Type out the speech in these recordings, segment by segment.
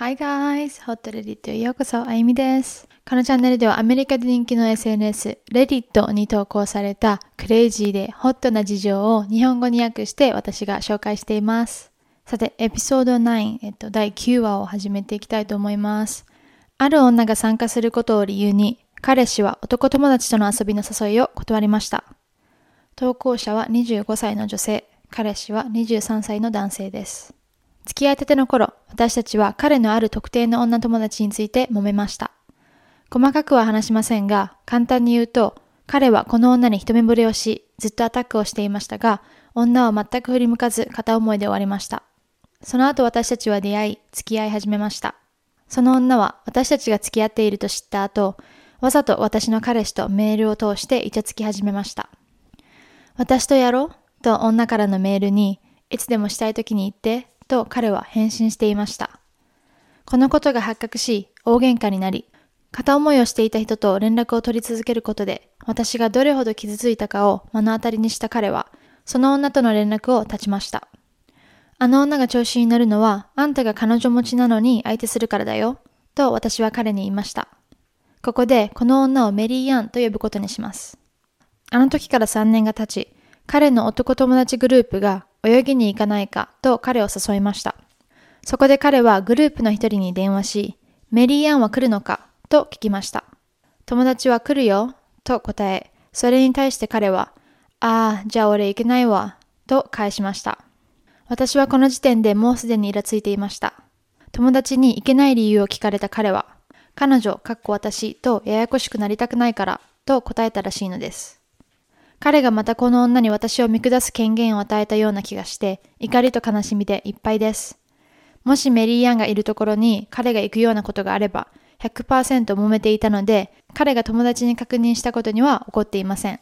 Hi guys! ホットレディットへようこそ、あゆみです。このチャンネルではアメリカで人気の SNS、レディットに投稿されたクレイジーでホットな事情を日本語に訳して私が紹介しています。さて、エピソード9、えっと、第9話を始めていきたいと思います。ある女が参加することを理由に、彼氏は男友達との遊びの誘いを断りました。投稿者は25歳の女性、彼氏は23歳の男性です。付き合いたての頃、私たちは彼のある特定の女友達について揉めました。細かくは話しませんが、簡単に言うと、彼はこの女に一目惚れをし、ずっとアタックをしていましたが、女は全く振り向かず片思いで終わりました。その後私たちは出会い、付き合い始めました。その女は私たちが付き合っていると知った後、わざと私の彼氏とメールを通してイチャつき始めました。私とやろうと女からのメールに、いつでもしたい時に言ってと彼は返信していました。このことが発覚し、大喧嘩になり、片思いをしていた人と連絡を取り続けることで、私がどれほど傷ついたかを目の当たりにした彼は、その女との連絡を断ちました。あの女が調子に乗るのは、あんたが彼女持ちなのに相手するからだよ、と私は彼に言いました。ここで、この女をメリーアンと呼ぶことにします。あの時から3年が経ち、彼の男友達グループが泳ぎに行かないかと彼を誘いました。そこで彼はグループの一人に電話し、メリーアンは来るのかと聞きました。友達は来るよと答え、それに対して彼は、ああ、じゃあ俺行けないわと返しました。私はこの時点でもうすでにイラついていました。友達に行けない理由を聞かれた彼は、彼女、かっこ私とややこしくなりたくないからと答えたらしいのです。彼がまたこの女に私を見下す権限を与えたような気がして、怒りと悲しみでいっぱいです。もしメリーアンがいるところに彼が行くようなことがあれば、100%揉めていたので、彼が友達に確認したことには怒っていません。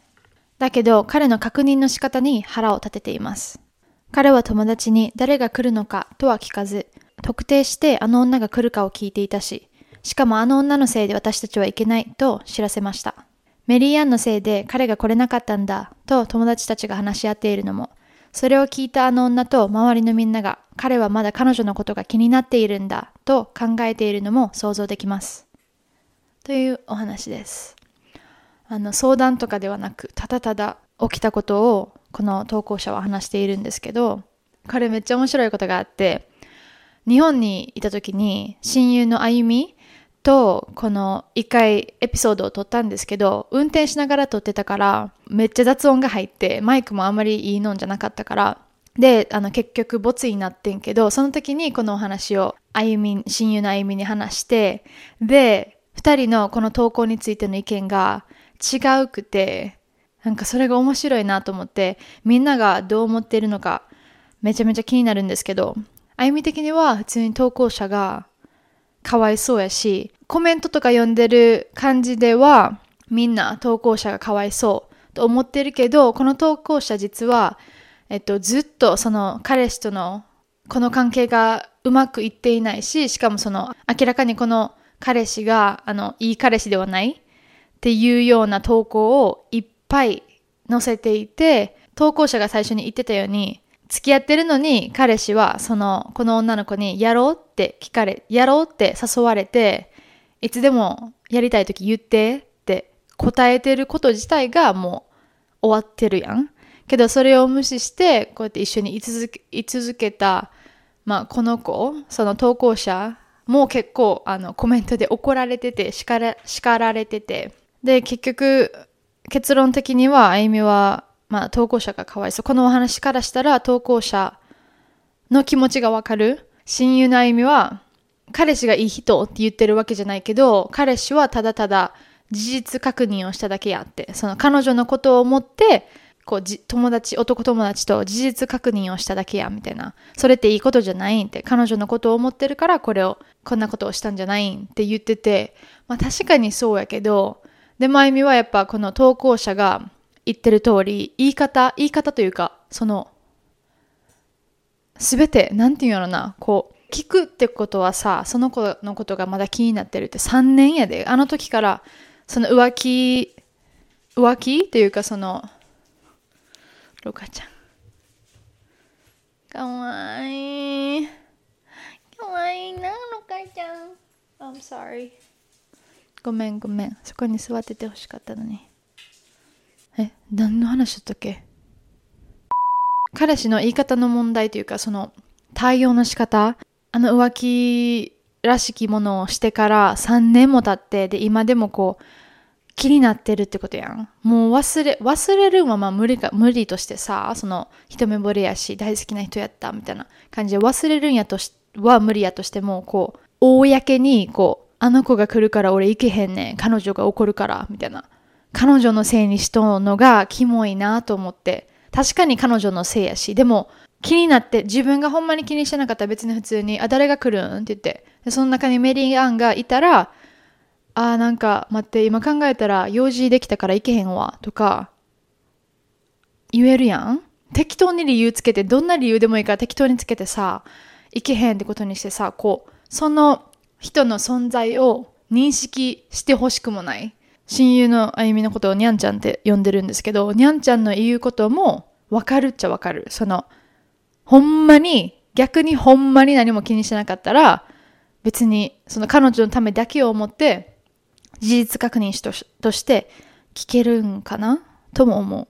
だけど、彼の確認の仕方に腹を立てています。彼は友達に誰が来るのかとは聞かず、特定してあの女が来るかを聞いていたし、しかもあの女のせいで私たちはいけないと知らせました。メリーアンのせいで彼が来れなかったんだと友達たちが話し合っているのも、それを聞いたあの女と周りのみんなが彼はまだ彼女のことが気になっているんだと考えているのも想像できます。というお話です。あの相談とかではなく、ただただ起きたことをこの投稿者は話しているんですけど、彼めっちゃ面白いことがあって、日本にいた時に親友のあゆみと、この一回エピソードを撮ったんですけど、運転しながら撮ってたから、めっちゃ雑音が入って、マイクもあんまりいいのんじゃなかったから、で、あの、結局、ボツになってんけど、その時にこのお話を、あゆみ、親友のあゆみに話して、で、二人のこの投稿についての意見が違うくて、なんかそれが面白いなと思って、みんながどう思ってるのか、めちゃめちゃ気になるんですけど、あゆみ的には普通に投稿者がかわいそうやし、コメントとか読んでる感じでは、みんな投稿者がかわいそうと思ってるけど、この投稿者実は、えっと、ずっとその彼氏とのこの関係がうまくいっていないし、しかもその明らかにこの彼氏が、あの、いい彼氏ではないっていうような投稿をいっぱい載せていて、投稿者が最初に言ってたように、付き合ってるのに彼氏はその、この女の子にやろうって聞かれ、やろうって誘われて、いつでもやりたい時言ってって答えてること自体がもう終わってるやん。けどそれを無視して、こうやって一緒に居続け居続けた、まあこの子、その投稿者も結構あのコメントで怒られてて、叱ら叱られてて。で、結局結論的にはあゆみはまあ、投稿者がかわいそう。このお話からしたら、投稿者の気持ちがわかる。親友のあゆみは、彼氏がいい人って言ってるわけじゃないけど、彼氏はただただ事実確認をしただけやって、その彼女のことを思って、こう友達、男友達と事実確認をしただけや、みたいな。それっていいことじゃないんって、彼女のことを思ってるから、これを、こんなことをしたんじゃないんって言ってて、まあ確かにそうやけど、で、まゆみはやっぱこの投稿者が、言ってる通り、言い方、言い方というか、その、すべて、なんていうのな、こう、聞くってことはさ、その子のことがまだ気になってるって3年やで。あの時から、その浮気、浮気っていうかその、ロカちゃん。かわいい。かわいいな、ロかいちゃん。I'm sorry. ごめんごめん。そこに座っててほしかったのに。え、何の話だったっけ？彼氏の言い方の問題というか、その対応の仕方、あの浮気らしきものをしてから3年も経って、で、今でもこう、気になってるってことやん。もう忘れ、忘れるまま無理か、無理としてさ、その一目惚れやし、大好きな人やったみたいな感じで忘れるんやとし、は無理やとしても、こう、公に、こう、あの子が来るから俺行けへんねん。彼女が怒るから、みたいな。彼女のせいにしとんのがキモいなと思って。確かに彼女のせいやし、でも気になって自分がほんまに気にしてなかったら別に普通に、あ、誰が来るんって言って。その中にメリー・アンがいたら、あなんか待って今考えたら用事できたから行けへんわとか言えるやん適当に理由つけてどんな理由でもいいから適当につけてさ行けへんってことにしてさこうその人の存在を認識してほしくもない親友のあゆみのことをにゃんちゃんって呼んでるんですけどにゃんちゃんの言うこともわかるっちゃわかるそのほんまに逆にほんまに何も気にしなかったら別にその彼女のためだけを思って事実確認しとしとして聞けるんかな？とも思う。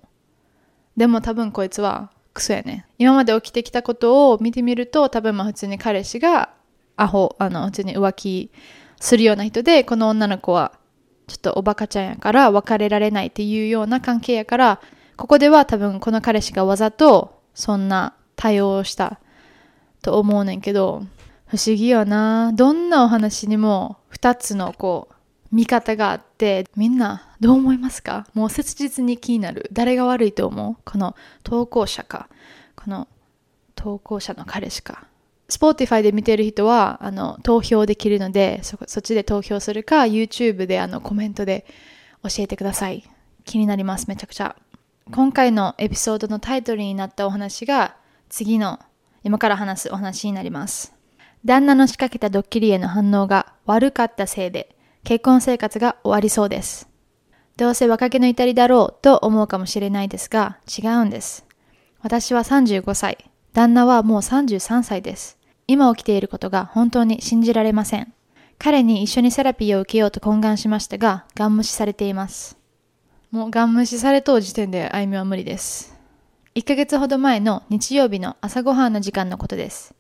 でも多分こいつはクソやね。今まで起きてきたことを見てみると多分まあ普通に彼氏がアホ、あの普通に浮気するような人でこの女の子はちょっとおバカちゃんやから別れられないっていうような関係やからここでは多分この彼氏がわざとそんな対応をしたと思うねんけど不思議よな。どんなお話にも二つのこう見方があって、みんなどう思いますか？もう切実に気になる。誰が悪いと思う？この投稿者か、この投稿者の彼氏か。 Spotify で見てる人は、あの、投票できるので、そ、そっちで投票するか、YouTube であの、コメントで教えてください。気になります、めちゃくちゃ。今回のエピソードのタイトルになったお話が、次の、今から話すお話になります。旦那の仕掛けたドッキリへの反応が悪かったせいで、結婚生活が終わりそうです。どうせ若気の至りだろうと思うかもしれないですが、違うんです。私は35歳、旦那はもう33歳です。今起きていることが本当に信じられません。彼に一緒にセラピーを受けようと懇願しましたが、ガン無視されています。もうガン無視されとう時点で歩みは無理です。1ヶ月ほど前の日曜日の朝ごはんの時間のことです。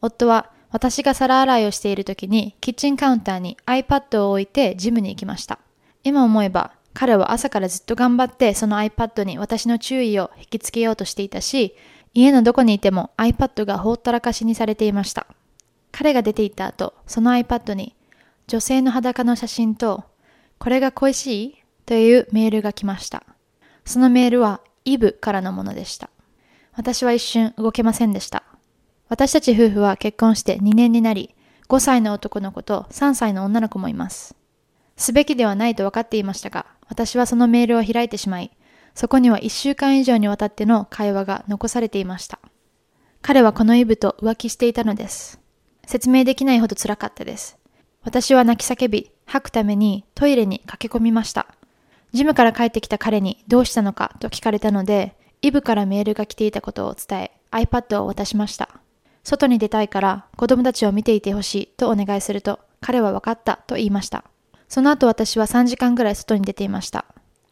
夫は私が皿洗いをしている時にキッチンカウンターに iPad を置いてジムに行きました。今思えば彼は朝からずっと頑張ってその iPad に私の注意を引きつけようとしていたし、家のどこにいても iPad がほったらかしにされていました。彼が出て行った後、その iPad に女性の裸の写真とこれが恋しい？というメールが来ました。そのメールはイブからのものでした。私は一瞬動けませんでした。私たち夫婦は結婚して2年になり、5歳の男の子と3歳の女の子もいます。すべきではないと分かっていましたが、私はそのメールを開いてしまい、そこには1週間以上にわたっての会話が残されていました。彼はこのイブと浮気していたのです。説明できないほど辛かったです。私は泣き叫び、吐くためにトイレに駆け込みました。ジムから帰ってきた彼にどうしたのかと聞かれたので、イブからメールが来ていたことを伝え、iPad を渡しました。外に出たいから子供たちを見ていてほしいとお願いすると、彼は分かったと言いました。その後私は3時間ぐらい外に出ていました。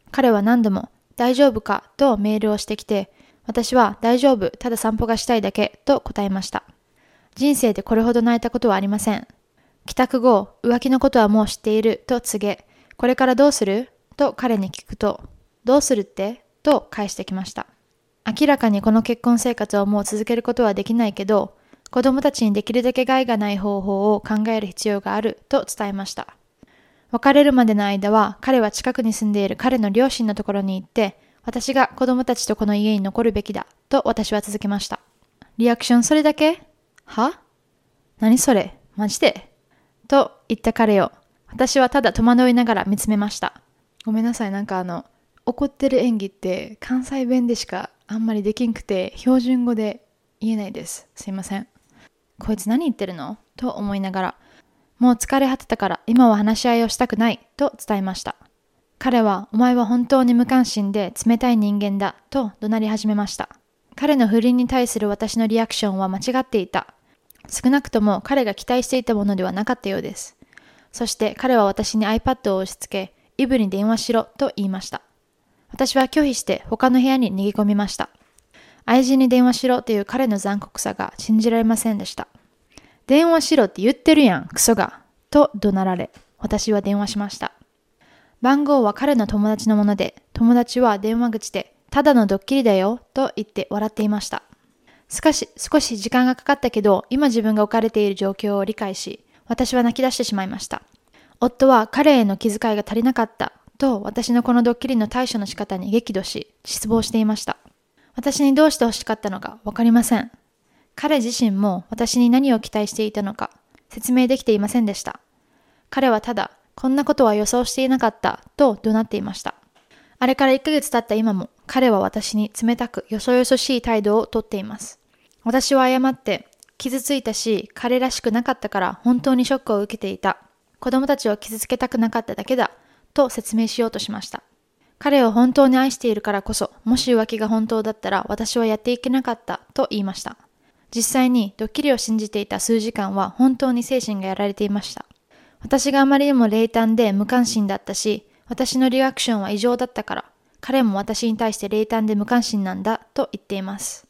彼は何度も大丈夫か？とメールをしてきて、私は大丈夫、ただ散歩がしたいだけと答えました。人生でこれほど泣いたことはありません。帰宅後、浮気のことはもう知っていると告げ、これからどうする？と彼に聞くと、どうするって？と返してきました。明らかにこの結婚生活をもう続けることはできないけど、子供たちにできるだけ害がない方法を考える必要があると伝えました。別れるまでの間は彼は近くに住んでいる彼の両親のところに行って、私が子供たちとこの家に残るべきだと私は続けました。リアクションそれだけ？は？何それ？マジで？と言った彼を私はただ戸惑いながら見つめました。ごめんなさい、なんかあの、怒ってる演技って関西弁でしかあんまりできんくて標準語で言えないです。すいません。こいつ何言ってるの？と思いながら、もう疲れ果てたから今は話し合いをしたくないと伝えました。彼はお前は本当に無関心で冷たい人間だと怒鳴り始めました。彼の不倫に対する私のリアクションは間違っていた。少なくとも彼が期待していたものではなかったようです。そして彼は私に iPad を押し付け、イブに電話しろと言いました。私は拒否して他の部屋に逃げ込みました。愛人に電話しろという彼の残酷さが信じられませんでした。電話しろって言ってるやん、クソが。と怒鳴られ、私は電話しました。番号は彼の友達のもので、友達は電話口で、ただのドッキリだよ、と言って笑っていました。しかし、少し時間がかかったけど、今自分が置かれている状況を理解し、私は泣き出してしまいました。夫は彼への気遣いが足りなかったと私のこのドッキリの対処の仕方に激怒し失望していました。私にどうして欲しかったのかわかりません。彼自身も私に何を期待していたのか説明できていませんでした。彼はただ、こんなことは予想していなかったと怒鳴っていました。あれから1ヶ月経った今も彼は私に冷たくよそよそしい態度をとっています。私は誤って傷ついたし彼らしくなかったから本当にショックを受けていた。子供たちを傷つけたくなかっただけだと説明しようとしました。彼を本当に愛しているからこそ、もし浮気が本当だったら私はやっていけなかったと言いました。実際にドッキリを信じていた数時間は本当に精神がやられていました。私があまりにも冷淡で無関心だったし、私のリアクションは異常だったから、彼も私に対して冷淡で無関心なんだと言っています。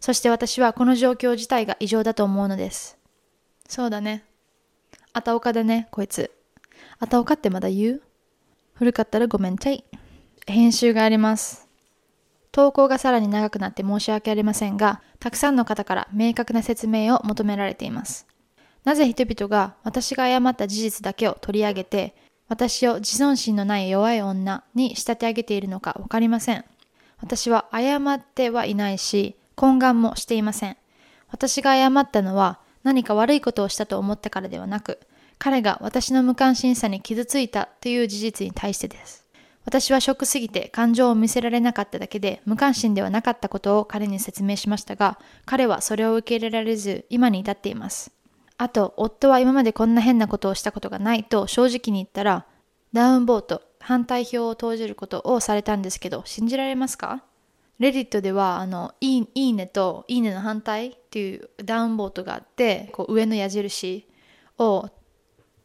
そして私はこの状況自体が異常だと思うのです。そうだね。あたおかだね、こいつ。あたおかってまだ言う？古かったらごめんちゃい。編集があります。投稿がさらに長くなって申し訳ありませんが、たくさんの方から明確な説明を求められています。なぜ人々が私が誤った事実だけを取り上げて、私を自尊心のない弱い女に仕立て上げているのかわかりません。私は誤ってはいないし、懇願もしていません。私が誤ったのは何か悪いことをしたと思ったからではなく、彼が私の無関心さに傷ついたという事実に対してです。私はショックすぎて感情を見せられなかっただけで無関心ではなかったことを彼に説明しましたが、彼はそれを受け入れられず今に至っています。あと、夫は今までこんな変なことをしたことがないと正直に言ったら、ダウンボート、反対票を投じることをされたんですけど、信じられますか？レディットでは、あの、いいいいねといいねの反対っていうダウンボートがあって、こう上の矢印を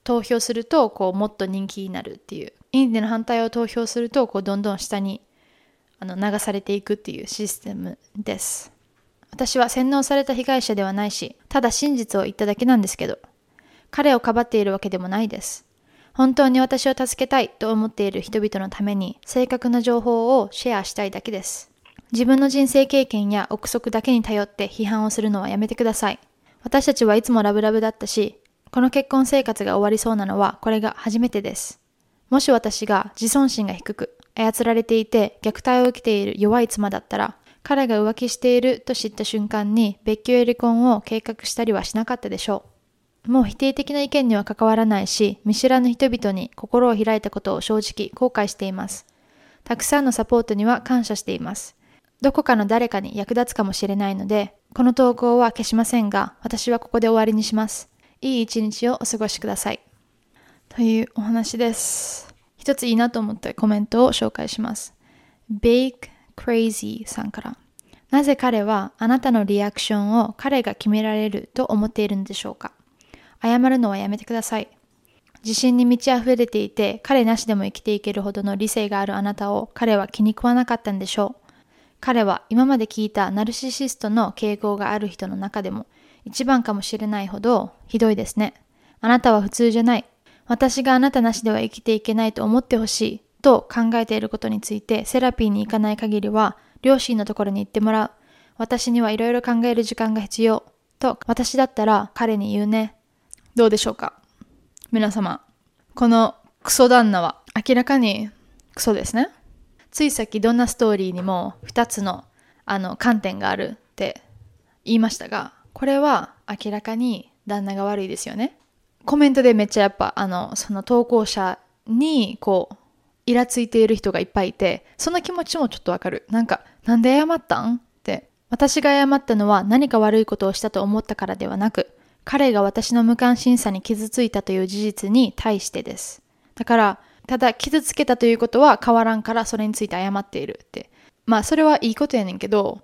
投票すると、こうもっと人気になるっていう。いいねの反対を投票すると、こうどんどん下にあの流されていくっていうシステムです。私は洗脳された被害者ではないし、ただ真実を言っただけなんですけど、彼をかばっているわけでもないです。本当に私を助けたいと思っている人々のために正確な情報をシェアしたいだけです。自分の人生経験や憶測だけに頼って批判をするのはやめてください。私たちはいつもラブラブだったし、この結婚生活が終わりそうなのはこれが初めてです。もし私が自尊心が低く操られていて虐待を受けている弱い妻だったら、彼が浮気していると知った瞬間に別居や離婚を計画したりはしなかったでしょう。もう否定的な意見には関わらないし、見知らぬ人々に心を開いたことを正直後悔しています。たくさんのサポートには感謝しています。どこかの誰かに役立つかもしれないので、この投稿は消しませんが、私はここで終わりにします。いい一日をお過ごしください。というお話です。一ついいなと思ったコメントを紹介します。Bake Crazy さんから。なぜ彼はあなたのリアクションを彼が決められると思っているのでしょうか？謝るのはやめてください。自信に満ち溢れていて彼なしでも生きていけるほどの理性があるあなたを彼は気に食わなかったんでしょう。彼は今まで聞いたナルシシストの傾向がある人の中でも一番かもしれないほどひどいですね。あなたは普通じゃない。私があなたなしでは生きていけないと思ってほしいと考えていることについてセラピーに行かない限りは両親のところに行ってもらう。私にはいろいろ考える時間が必要。と私だったら彼に言うね。どうでしょうか？皆様。このクソ旦那は明らかにクソですね。ついさっきどんなストーリーにも2つのあの観点があるって言いましたが、これは明らかに旦那が悪いですよね。コメントでめっちゃやっぱあのその投稿者にこうイラついている人がいっぱいいて、その気持ちもちょっとわかる。なんか、なんで謝ったん？って。私が謝ったのは何か悪いことをしたと思ったからではなく、彼が私の無関心さに傷ついたという事実に対してです。だから、ただ傷つけたということは変わらんからそれについて謝っているって。まあそれはいいことやねんけど、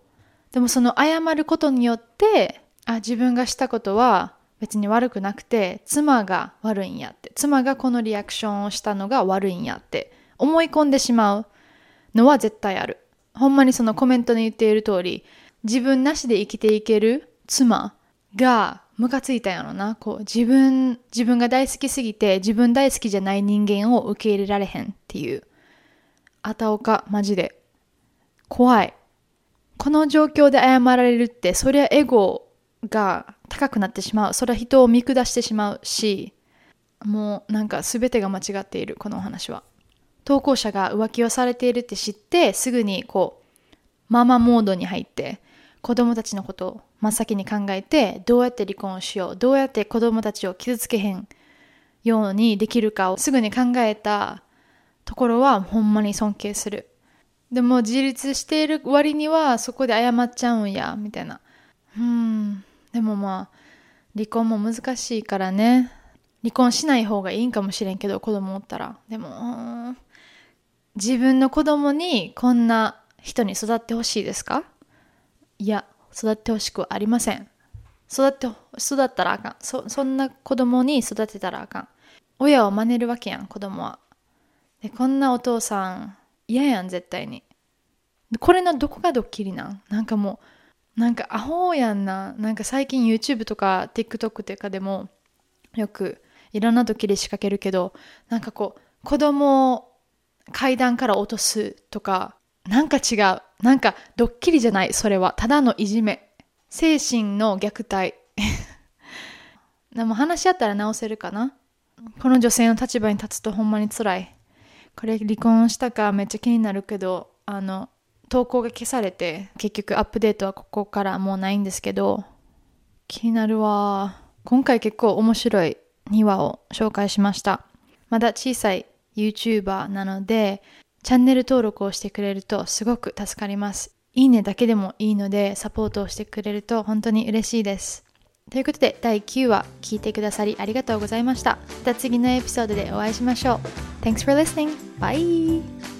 でもその謝ることによってあ、自分がしたことは別に悪くなくて、妻が悪いんやって、妻がこのリアクションをしたのが悪いんやって思い込んでしまうのは絶対ある。ほんまにそのコメントに言っている通り、自分なしで生きていける妻がムカついたやろな。こう、自分、自分が大好きすぎて、自分大好きじゃない人間を受け入れられへんっていう。あたおか、マジで。怖い。この状況で謝られるって、そりゃエゴが高くなってしまう。それは人を見下してしまうし、もうなんか全てが間違っている、このお話は。投稿者が浮気をされているって知って、すぐにこう、ママモードに入って、子供たちのことを真っ先に考えて、どうやって離婚をしよう、どうやって子供たちを傷つけへんようにできるかをすぐに考えたところはほんまに尊敬する。でも自立している割にはそこで謝っちゃうんや、みたいな。うん。でもまあ、離婚も難しいからね。離婚しない方がいいんかもしれんけど、子供おったら。でも、自分の子供にこんな人に育ってほしいですか？いや、育ってほしくありません。育って、育ったらあかん。そ、そんな子供に育てたらあかん。親を真似るわけやん、子供は。で、こんなお父さん、嫌やん、絶対に。これのどこがドッキリなん？なんかもう、なんかアホやんな。なんか最近 YouTube とか TikTok とかでも、よくいろんなドッキリ仕掛けるけど、なんかこう、子供を階段から落とすとか、なんか違う。なんかドッキリじゃない、それは。ただのいじめ。精神の虐待。でも話し合ったら直せるかな。この女性の立場に立つとほんまに辛い。これ離婚したかめっちゃ気になるけど、あの、投稿が消されて、結局アップデートはここからもうないんですけど、気になるわ。今回結構面白い2話を紹介しました。まだ小さい YouTuber なので、チャンネル登録をしてくれるとすごく助かります。いいねだけでもいいのでサポートをしてくれると本当に嬉しいです。ということで第9話聞いてくださりありがとうございました。また次のエピソードでお会いしましょう。Thanks for listening. Bye!